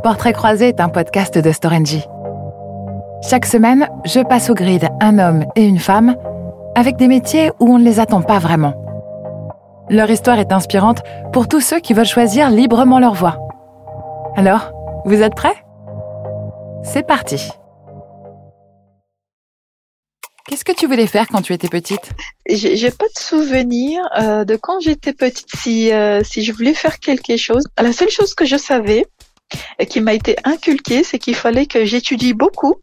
Portrait croisé est un podcast de Storengy. Chaque semaine, je passe au grid un homme et une femme avec des métiers où on ne les attend pas vraiment. Leur histoire est inspirante pour tous ceux qui veulent choisir librement leur voie. Alors, vous êtes prêts? C'est parti Qu'est-ce que tu voulais faire quand tu étais petite? J'ai pas de souvenir euh, de quand j'étais petite si euh, si je voulais faire quelque chose. La seule chose que je savais qui m'a été inculquée, c'est qu'il fallait que j'étudie beaucoup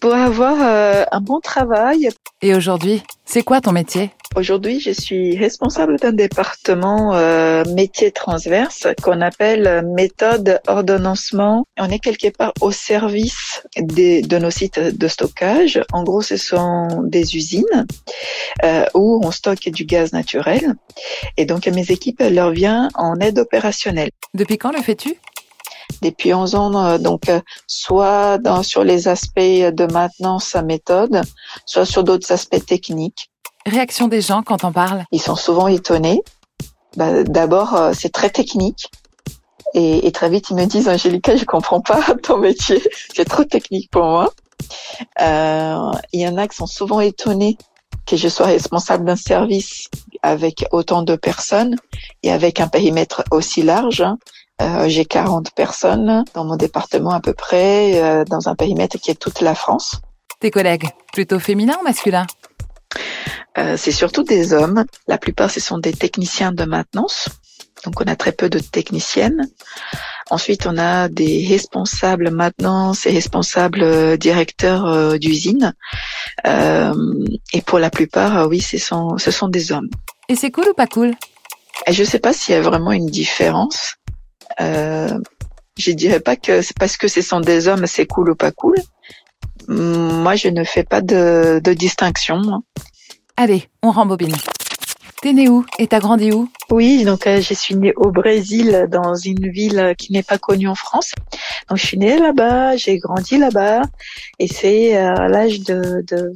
pour avoir euh, un bon travail. Et aujourd'hui, c'est quoi ton métier? Aujourd'hui, je suis responsable d'un département euh, métier transverse qu'on appelle méthode ordonnancement. On est quelque part au service des, de nos sites de stockage. En gros, ce sont des usines euh, où on stocke du gaz naturel. Et donc, à mes équipes, elle leur vient en aide opérationnelle. Depuis quand le fais-tu? Depuis 11 ans, euh, donc euh, soit dans, sur les aspects de maintenance à méthode, soit sur d'autres aspects techniques. Réaction des gens quand on parle? Ils sont souvent étonnés. Bah, D'abord, euh, c'est très technique. Et, et, très vite, ils me disent, Angélica, je comprends pas ton métier. C'est trop technique pour moi. Euh, il y en a qui sont souvent étonnés que je sois responsable d'un service avec autant de personnes et avec un périmètre aussi large. Euh, j'ai 40 personnes dans mon département à peu près, euh, dans un périmètre qui est toute la France. Tes collègues, plutôt féminins ou masculins? Euh, C'est surtout des hommes. La plupart, ce sont des techniciens de maintenance. Donc, on a très peu de techniciennes. Ensuite, on a des responsables maintenance et responsables euh, directeurs euh, d'usine. et pour la plupart, oui, ce sont, ce sont des hommes. Et c'est cool ou pas cool? Je ne sais pas s'il y a vraiment une différence. Euh, je dirais pas que c'est parce que ce sont des hommes, c'est cool ou pas cool. Moi, je ne fais pas de, de distinction. Allez, on rembobine. T'es né où et t'as grandi où? Oui, donc euh, je suis née au Brésil, dans une ville qui n'est pas connue en France. Donc je suis née là-bas, j'ai grandi là-bas, et c'est euh, à l'âge de, de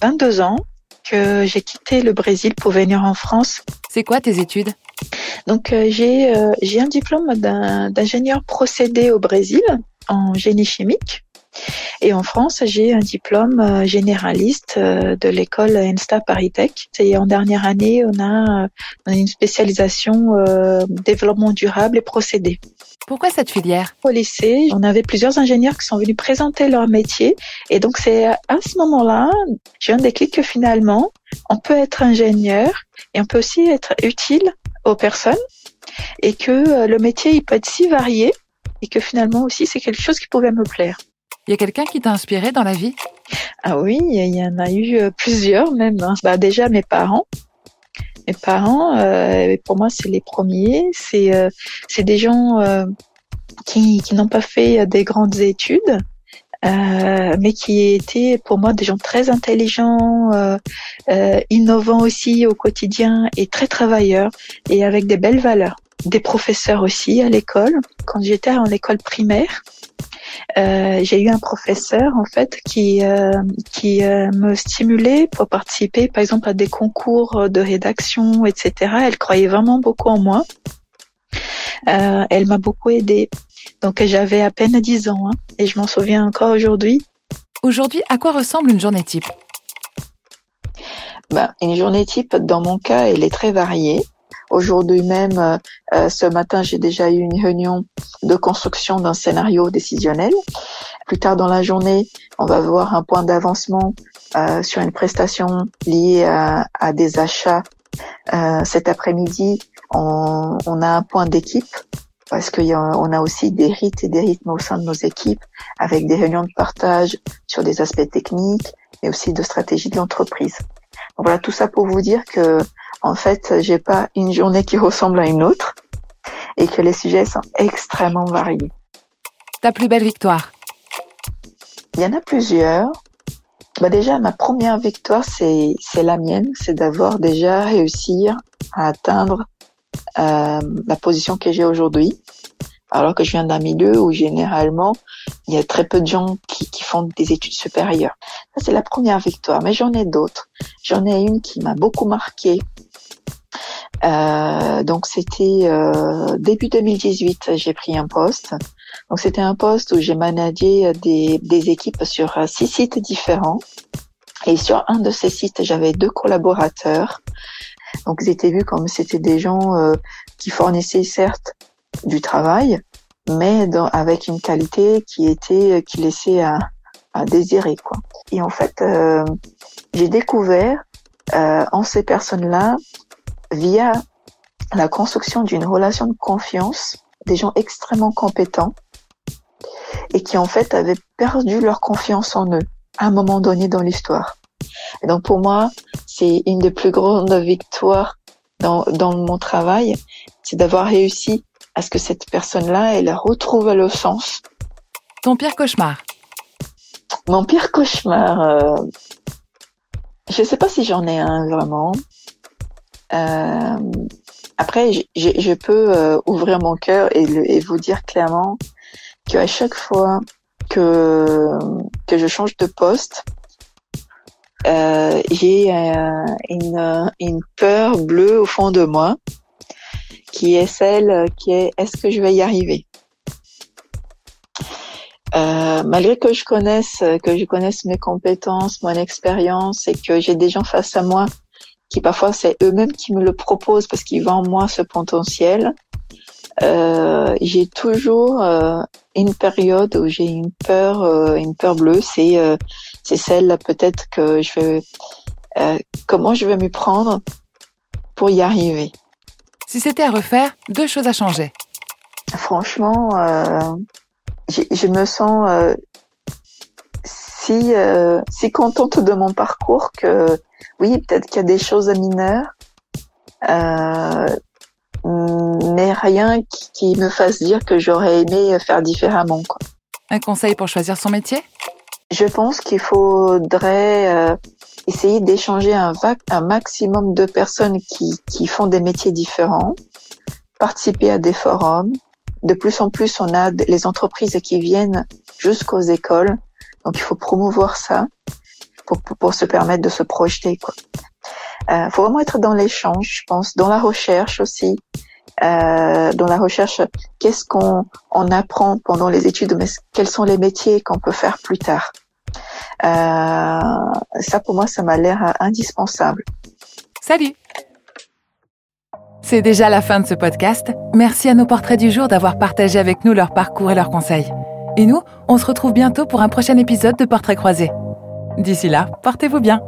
22 ans que j'ai quitté le Brésil pour venir en France. C'est quoi tes études? Donc euh, j'ai euh, j'ai un diplôme d'ingénieur procédé au Brésil en génie chimique. Et en France, j'ai un diplôme euh, généraliste de l'école ENSTA Paris Tech. Et en dernière année, on a, une spécialisation développement durable et procédé. Pourquoi cette filière? Au lycée, on avait plusieurs ingénieurs qui sont venus présenter leur métier. Et donc, c'est à ce moment-là, j'ai un déclic que finalement, on peut être ingénieur et on peut aussi être utile aux personnes et que euh, le métier il peut être si varié et que finalement aussi c'est quelque chose qui pouvait me plaire. Il y a quelqu'un qui t'a inspiré dans la vie? Ah oui, il y en a eu euh, plusieurs même. Hein. Bah déjà mes parents. Mes parents, euh, pour moi c'est les premiers. C'est euh, c'est des gens euh, qui qui n'ont pas fait des grandes études, euh, mais qui étaient pour moi des gens très intelligents, euh, euh, innovants aussi au quotidien et très travailleurs et avec des belles valeurs. Des professeurs aussi à l'école. Quand j'étais en école primaire, euh, j'ai eu un professeur en fait qui euh, qui euh, me stimulait pour participer par exemple à des concours de rédaction etc elle croyait vraiment beaucoup en moi elle m'a beaucoup aidée donc j'avais à peine 10 ans hein, et je m'en souviens encore aujourd'hui. Aujourd'hui, à quoi ressemble une journée type? Ben, Une journée type, dans mon cas, elle est très variée. Aujourd'hui même, euh, ce matin, j'ai déjà eu une réunion de construction d'un scénario décisionnel. Plus tard dans la journée, on va voir un point d'avancement euh, sur une prestation liée à, à des achats. Euh, cet après-midi, on, on, a un point d'équipe parce qu'on a aussi des rites et des rythmes au sein de nos équipes avec des réunions de partage sur des aspects techniques et aussi de stratégie de l'entreprise. voilà, tout ça pour vous dire que en fait, j'ai pas une journée qui ressemble à une autre et que les sujets sont extrêmement variés. Ta plus belle victoire Il y en a plusieurs. Bah déjà, ma première victoire, c'est la mienne, c'est d'avoir déjà réussi à atteindre la position que j'ai aujourd'hui, alors que je viens d'un milieu où généralement il y a très peu de gens qui, qui font des études supérieures. Ça c'est la première victoire, mais j'en ai d'autres. J'en ai une qui m'a beaucoup marqué. Euh, donc c'était euh, début 2018, j'ai pris un poste. Donc c'était un poste où j'ai managé des, des équipes sur six sites différents. Et sur un de ces sites, j'avais deux collaborateurs. Donc ils étaient vus comme c'était des gens euh, qui fournissaient certes du travail, mais dans, avec une qualité qui était qui laissait à, à désirer quoi. Et en fait, euh, j'ai découvert euh, en ces personnes-là via la construction d'une relation de confiance, des gens extrêmement compétents et qui en fait avaient perdu leur confiance en eux à un moment donné dans l'histoire. Et donc pour moi, c'est une des plus grandes victoires dans, dans mon travail, c'est d'avoir réussi à ce que cette personne-là, elle retrouve le sens. Ton pire cauchemar Mon pire cauchemar, euh, je ne sais pas si j'en ai un vraiment. Euh, après, je, je peux euh, ouvrir mon cœur et, et, vous dire clairement qu'à chaque fois que que je change de poste, euh, j'ai euh, une, une peur bleue au fond de moi, qui est celle qui est est-ce que je vais y arriver? Euh, malgré que je connaisse que je connaisse mes compétences, mon expérience et que j'ai des gens face à moi qui parfois c'est eux-mêmes qui me le proposent parce qu'ils voient en moi ce potentiel. Euh, j'ai toujours euh, une période où j'ai une peur, euh, une peur bleue. C'est euh, c'est celle peut-être que je vais euh, comment je vais m'y prendre pour y arriver. Si c'était à refaire, deux choses à changer. Franchement, je me sens si si contente de mon parcours que oui, peut-être qu'il y a des choses mineures, euh, mais rien qui, me fasse dire que j'aurais aimé faire différemment. Quoi. Un conseil pour choisir son métier? Je pense qu'il faudrait euh, essayer d'échanger un, un, maximum de personnes qui, qui font des métiers différents, participer à des forums. De plus en plus, on a les entreprises qui viennent jusqu'aux écoles, donc il faut promouvoir ça pour, pour, se permettre de se projeter. Quoi. Euh, faut vraiment être dans l'échange, je pense, dans la recherche aussi. Euh, dans la recherche, qu'est-ce qu'on on apprend pendant les études, mais quels sont les métiers qu'on peut faire plus tard. Euh, ça, pour moi, ça m'a l'air indispensable. Salut C'est déjà la fin de ce podcast. Merci à nos portraits du jour d'avoir partagé avec nous leur parcours et leurs conseils. Et nous, on se retrouve bientôt pour un prochain épisode de Portraits croisés. D'ici là, portez-vous bien.